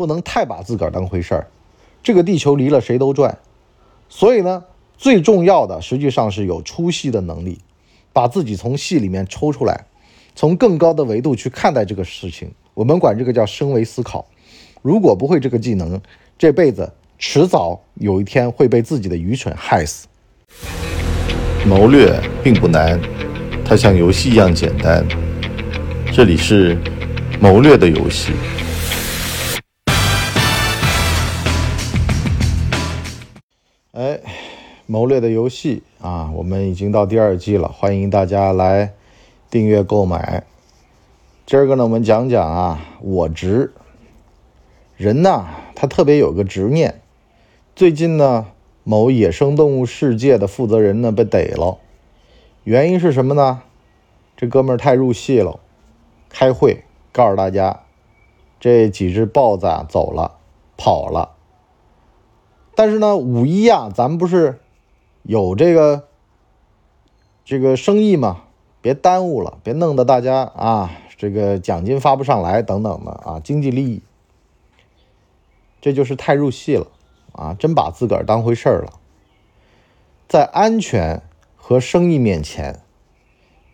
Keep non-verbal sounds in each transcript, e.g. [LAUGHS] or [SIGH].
不能太把自个儿当回事儿。这个地球离了谁都转，所以呢，最重要的实际上是有出戏的能力，把自己从戏里面抽出来，从更高的维度去看待这个事情。我们管这个叫升维思考。如果不会这个技能，这辈子迟早有一天会被自己的愚蠢害死。谋略并不难，它像游戏一样简单。这里是谋略的游戏。哎，谋略的游戏啊，我们已经到第二季了，欢迎大家来订阅购买。今儿个呢，我们讲讲啊，我执。人呐，他特别有个执念。最近呢，某野生动物世界的负责人呢被逮了，原因是什么呢？这哥们太入戏了，开会告诉大家，这几只豹子啊走了，跑了。但是呢，五一啊，咱们不是有这个这个生意嘛，别耽误了，别弄得大家啊，这个奖金发不上来等等的啊，经济利益。这就是太入戏了，啊，真把自个儿当回事儿了。在安全和生意面前，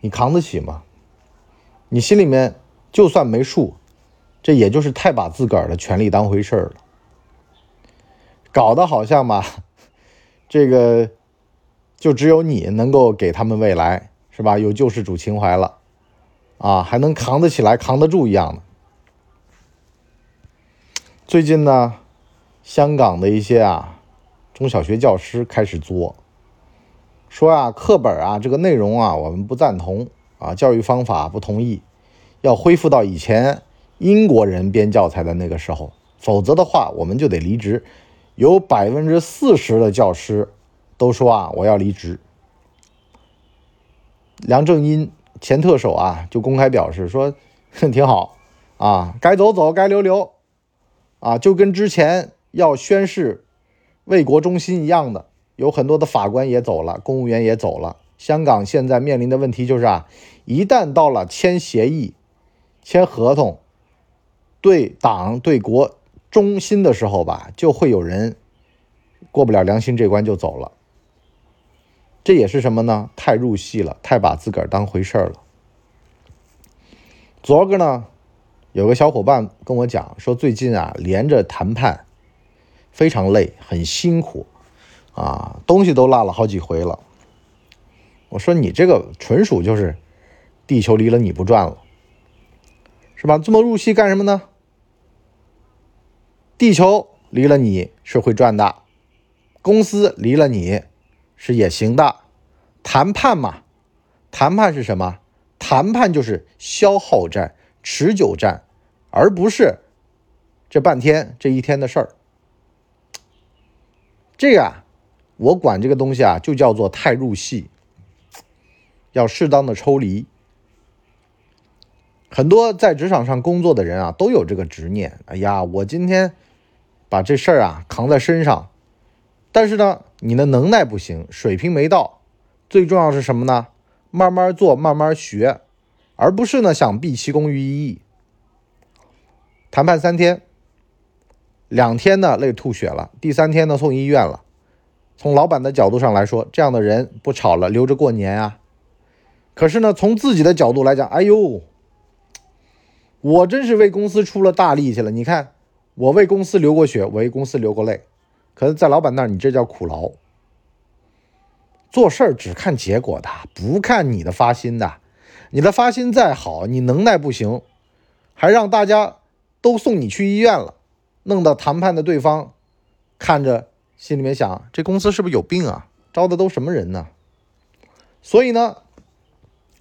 你扛得起吗？你心里面就算没数，这也就是太把自个儿的权利当回事儿了。搞得好像吧，[LAUGHS] 这个就只有你能够给他们未来，是吧？有救世主情怀了，啊，还能扛得起来、扛得住一样的。最近呢，香港的一些啊中小学教师开始作，说啊课本啊这个内容啊我们不赞同啊教育方法不同意，要恢复到以前英国人编教材的那个时候，否则的话我们就得离职。有百分之四十的教师都说啊我要离职。梁振英前特首啊就公开表示说哼 [LAUGHS] 挺好啊该走走该留留。啊，就跟之前要宣誓为国忠心一样的，有很多的法官也走了，公务员也走了。香港现在面临的问题就是啊，一旦到了签协议、签合同、对党对国忠心的时候吧，就会有人过不了良心这关就走了。这也是什么呢？太入戏了，太把自个儿当回事儿了。昨儿个呢？有个小伙伴跟我讲说，最近啊连着谈判，非常累，很辛苦，啊，东西都落了好几回了。我说你这个纯属就是地球离了你不转了，是吧？这么入戏干什么呢？地球离了你是会转的，公司离了你是也行的。谈判嘛，谈判是什么？谈判就是消耗战、持久战。而不是这半天这一天的事儿，这个啊，我管这个东西啊，就叫做太入戏，要适当的抽离。很多在职场上工作的人啊，都有这个执念。哎呀，我今天把这事儿啊扛在身上，但是呢，你的能耐不行，水平没到。最重要是什么呢？慢慢做，慢慢学，而不是呢想毕其功于一役。谈判三天，两天呢累吐血了，第三天呢送医院了。从老板的角度上来说，这样的人不炒了，留着过年啊。可是呢，从自己的角度来讲，哎呦，我真是为公司出了大力气了。你看，我为公司流过血，为公司流过泪。可是，在老板那儿，你这叫苦劳。做事儿只看结果的，不看你的发心的。你的发心再好，你能耐不行，还让大家。都送你去医院了，弄到谈判的对方看着，心里面想：这公司是不是有病啊？招的都什么人呢？所以呢，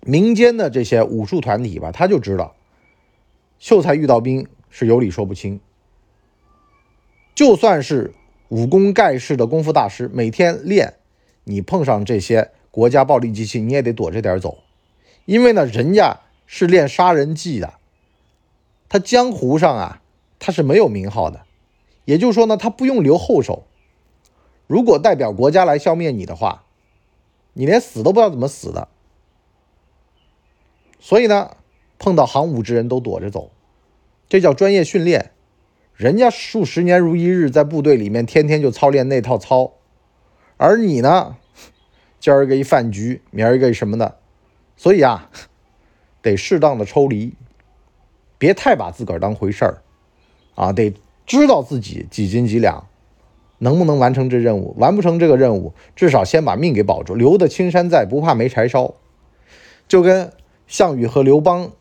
民间的这些武术团体吧，他就知道，秀才遇到兵是有理说不清。就算是武功盖世的功夫大师，每天练，你碰上这些国家暴力机器，你也得躲着点走，因为呢，人家是练杀人技的。他江湖上啊，他是没有名号的，也就是说呢，他不用留后手。如果代表国家来消灭你的话，你连死都不知道怎么死的。所以呢，碰到行武之人都躲着走，这叫专业训练。人家数十年如一日，在部队里面天天就操练那套操，而你呢，今儿个一饭局，明儿个什么的，所以啊，得适当的抽离，别太把自个儿当回事儿，啊，得知道自己几斤几两，能不能完成这任务，完不成这个任务，至少先把命给保住，留得青山在，不怕没柴烧，就跟项羽和刘邦。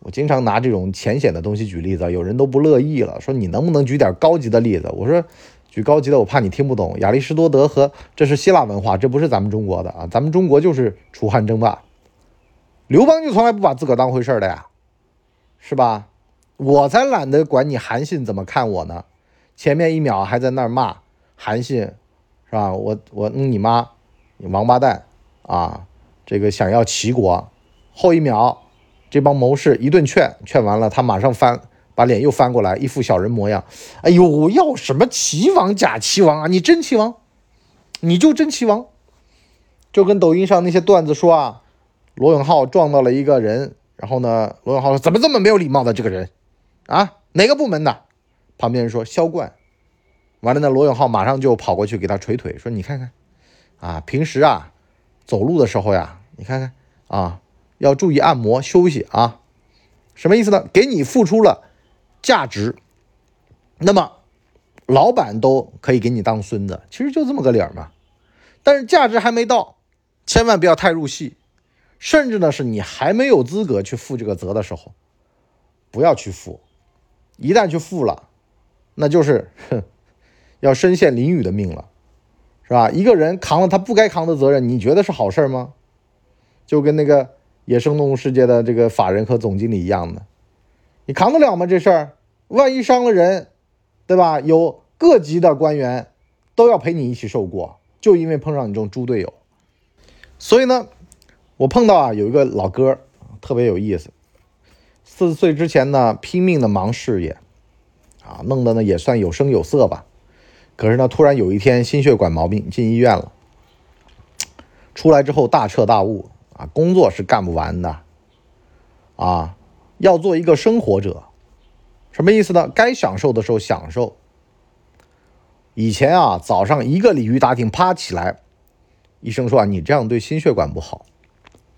我经常拿这种浅显的东西举例子，有人都不乐意了，说你能不能举点高级的例子？我说举高级的，我怕你听不懂。亚里士多德和这是希腊文化，这不是咱们中国的啊，咱们中国就是楚汉争霸。刘邦就从来不把自个儿当回事的呀，是吧？我才懒得管你韩信怎么看我呢，前面一秒还在那儿骂韩信，是吧？我我嗯你妈，你王八蛋啊！这个想要齐国，后一秒。这帮谋士一顿劝，劝完了，他马上翻，把脸又翻过来，一副小人模样。哎呦，要什么齐王假齐王啊？你真齐王，你就真齐王。就跟抖音上那些段子说啊，罗永浩撞到了一个人，然后呢，罗永浩说怎么这么没有礼貌的这个人啊？哪个部门的？旁边人说销冠。完了呢，罗永浩马上就跑过去给他捶腿，说你看看啊，平时啊走路的时候呀，你看看啊。要注意按摩休息啊，什么意思呢？给你付出了价值，那么老板都可以给你当孙子，其实就这么个理儿嘛。但是价值还没到，千万不要太入戏，甚至呢是你还没有资格去负这个责的时候，不要去负。一旦去负了，那就是哼，要身陷囹圄的命了，是吧？一个人扛了他不该扛的责任，你觉得是好事吗？就跟那个。野生动物世界的这个法人和总经理一样的，你扛得了吗？这事儿，万一伤了人，对吧？有各级的官员都要陪你一起受过，就因为碰上你这种猪队友。所以呢，我碰到啊有一个老哥特别有意思，四十岁之前呢拼命的忙事业，啊，弄得呢也算有声有色吧。可是呢，突然有一天心血管毛病进医院了，出来之后大彻大悟。啊，工作是干不完的，啊，要做一个生活者，什么意思呢？该享受的时候享受。以前啊，早上一个鲤鱼打挺，啪起来，医生说啊，你这样对心血管不好，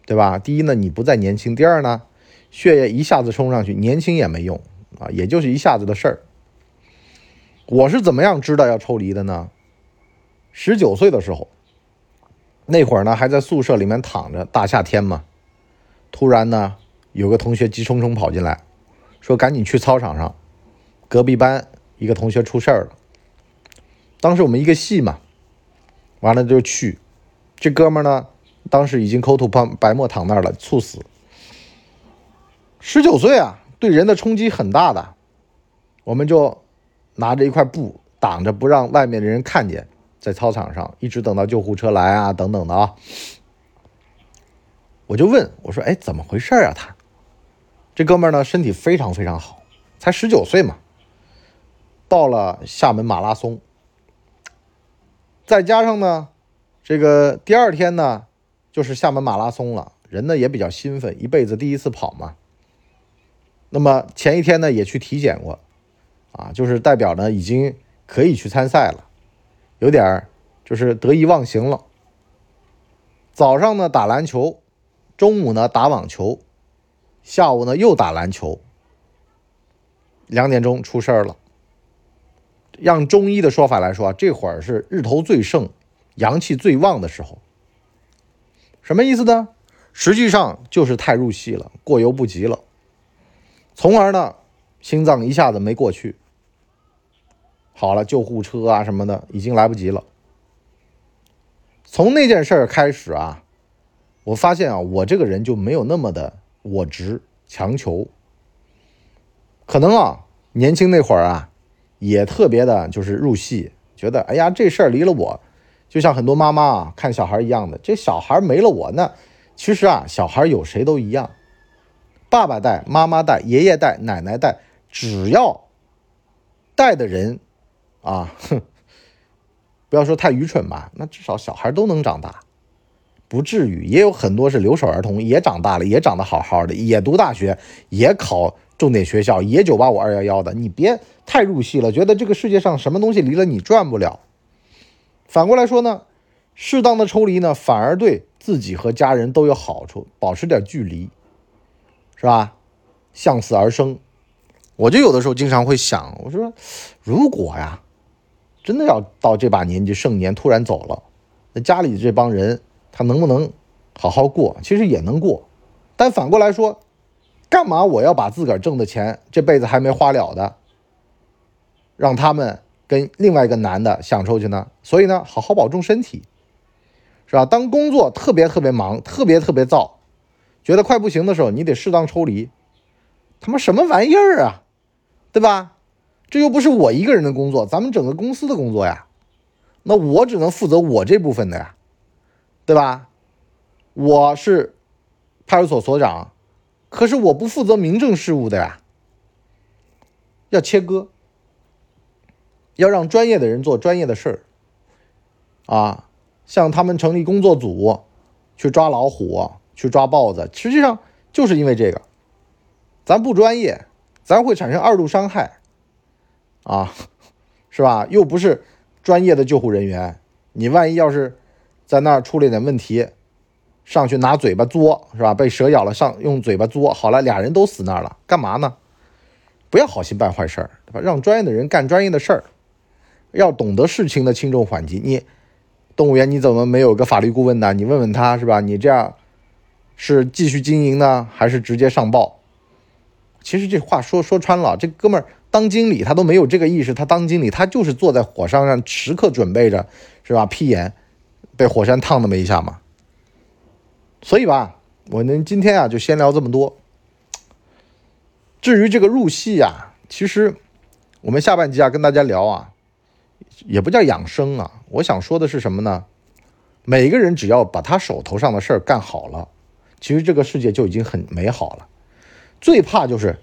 对吧？第一呢，你不再年轻；第二呢，血液一下子冲上去，年轻也没用啊，也就是一下子的事儿。我是怎么样知道要抽离的呢？十九岁的时候。那会儿呢，还在宿舍里面躺着，大夏天嘛。突然呢，有个同学急冲冲跑进来，说：“赶紧去操场上，隔壁班一个同学出事儿了。”当时我们一个系嘛，完了就去。这哥们呢，当时已经口吐白白沫躺那儿了，猝死。十九岁啊，对人的冲击很大的。我们就拿着一块布挡着，不让外面的人看见。在操场上一直等到救护车来啊，等等的啊，我就问我说：“哎，怎么回事啊？”他这哥们儿呢，身体非常非常好，才十九岁嘛，报了厦门马拉松，再加上呢，这个第二天呢就是厦门马拉松了，人呢也比较兴奋，一辈子第一次跑嘛。那么前一天呢也去体检过，啊，就是代表呢已经可以去参赛了。有点就是得意忘形了。早上呢打篮球，中午呢打网球，下午呢又打篮球。两点钟出事儿了。让中医的说法来说啊，这会儿是日头最盛、阳气最旺的时候。什么意思呢？实际上就是太入戏了，过犹不及了，从而呢心脏一下子没过去。好了，救护车啊什么的已经来不及了。从那件事儿开始啊，我发现啊，我这个人就没有那么的我执、强求。可能啊，年轻那会儿啊，也特别的就是入戏，觉得哎呀，这事儿离了我，就像很多妈妈啊看小孩一样的，这小孩没了我那，其实啊，小孩有谁都一样，爸爸带、妈妈带、爷爷带、奶奶带，只要带的人。啊，哼，不要说太愚蠢吧，那至少小孩都能长大，不至于。也有很多是留守儿童，也长大了，也长得好好的，也读大学，也考重点学校，也九八五二幺幺的，你别太入戏了，觉得这个世界上什么东西离了你转不了。反过来说呢，适当的抽离呢，反而对自己和家人都有好处，保持点距离，是吧？向死而生。我就有的时候经常会想，我说，如果呀，真的要到这把年纪盛年突然走了，那家里这帮人他能不能好好过？其实也能过，但反过来说，干嘛我要把自个儿挣的钱这辈子还没花了的，让他们跟另外一个男的享受去呢？所以呢，好好保重身体，是吧？当工作特别特别忙、特别特别燥，觉得快不行的时候，你得适当抽离。他妈什么玩意儿啊？对吧？这又不是我一个人的工作，咱们整个公司的工作呀。那我只能负责我这部分的呀，对吧？我是派出所所长，可是我不负责民政事务的呀。要切割，要让专业的人做专业的事儿。啊，像他们成立工作组，去抓老虎，去抓豹子，实际上就是因为这个，咱不专业。咱会产生二度伤害，啊，是吧？又不是专业的救护人员，你万一要是在那儿出了点问题，上去拿嘴巴嘬，是吧？被蛇咬了，上用嘴巴嘬，好了，俩人都死那儿了，干嘛呢？不要好心办坏事儿，对吧？让专业的人干专业的事儿，要懂得事情的轻重缓急。你动物园你怎么没有个法律顾问呢？你问问他是吧？你这样是继续经营呢，还是直接上报？其实这话说说穿了，这哥们儿当经理他都没有这个意识，他当经理他就是坐在火山上，时刻准备着，是吧？劈眼，被火山烫那么一下嘛。所以吧，我们今天啊就先聊这么多。至于这个入戏啊，其实我们下半集啊跟大家聊啊，也不叫养生啊。我想说的是什么呢？每个人只要把他手头上的事儿干好了，其实这个世界就已经很美好了。最怕就是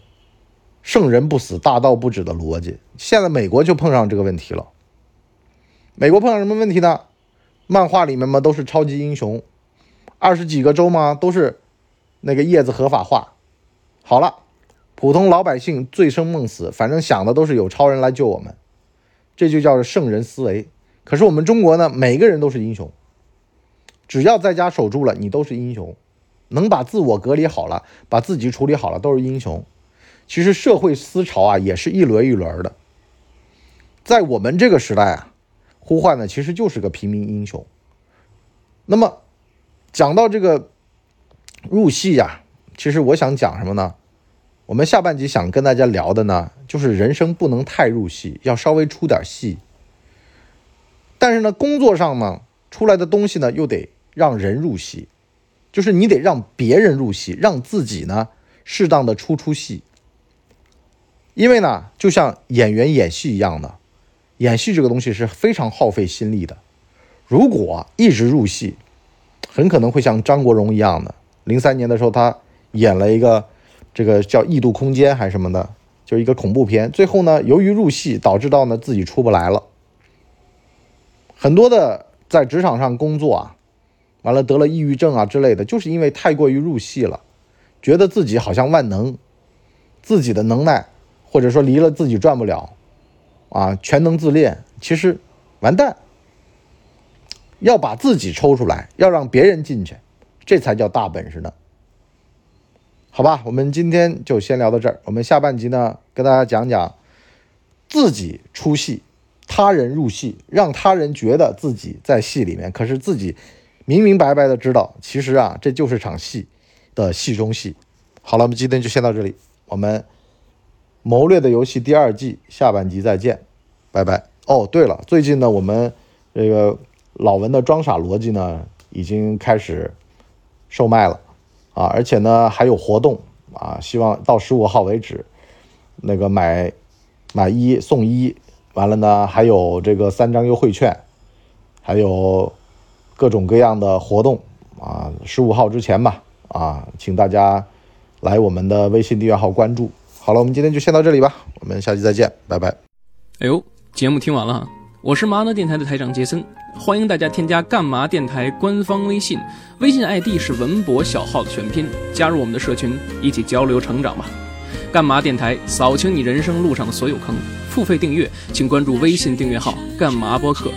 圣人不死，大道不止的逻辑。现在美国就碰上这个问题了。美国碰上什么问题呢？漫画里面嘛都是超级英雄，二十几个州嘛都是那个叶子合法化。好了，普通老百姓醉生梦死，反正想的都是有超人来救我们，这就叫圣人思维。可是我们中国呢，每个人都是英雄，只要在家守住了，你都是英雄。能把自我隔离好了，把自己处理好了，都是英雄。其实社会思潮啊，也是一轮一轮的。在我们这个时代啊，呼唤的其实就是个平民英雄。那么，讲到这个入戏呀，其实我想讲什么呢？我们下半集想跟大家聊的呢，就是人生不能太入戏，要稍微出点戏。但是呢，工作上呢，出来的东西呢，又得让人入戏。就是你得让别人入戏，让自己呢适当的出出戏。因为呢，就像演员演戏一样的，演戏这个东西是非常耗费心力的。如果一直入戏，很可能会像张国荣一样的，零三年的时候他演了一个这个叫《异度空间》还是什么的，就是一个恐怖片。最后呢，由于入戏导致到呢自己出不来了。很多的在职场上工作啊。完了得了抑郁症啊之类的，就是因为太过于入戏了，觉得自己好像万能，自己的能耐或者说离了自己转不了，啊，全能自恋，其实完蛋。要把自己抽出来，要让别人进去，这才叫大本事呢。好吧，我们今天就先聊到这儿，我们下半集呢跟大家讲讲自己出戏，他人入戏，让他人觉得自己在戏里面，可是自己。明明白白的知道，其实啊，这就是场戏的戏中戏。好了，我们今天就先到这里，我们《谋略的游戏》第二季下半集再见，拜拜。哦，对了，最近呢，我们这个老文的装傻逻辑呢，已经开始售卖了啊，而且呢还有活动啊，希望到十五号为止，那个买买一送一，完了呢还有这个三张优惠券，还有。各种各样的活动啊，十五号之前吧，啊，请大家来我们的微信订阅号关注。好了，我们今天就先到这里吧，我们下期再见，拜拜。哎呦，节目听完了，我是麻呢电台的台长杰森，欢迎大家添加干嘛电台官方微信，微信 ID 是文博小号的全拼，加入我们的社群，一起交流成长吧。干嘛电台扫清你人生路上的所有坑。付费订阅，请关注微信订阅号“干嘛播客”。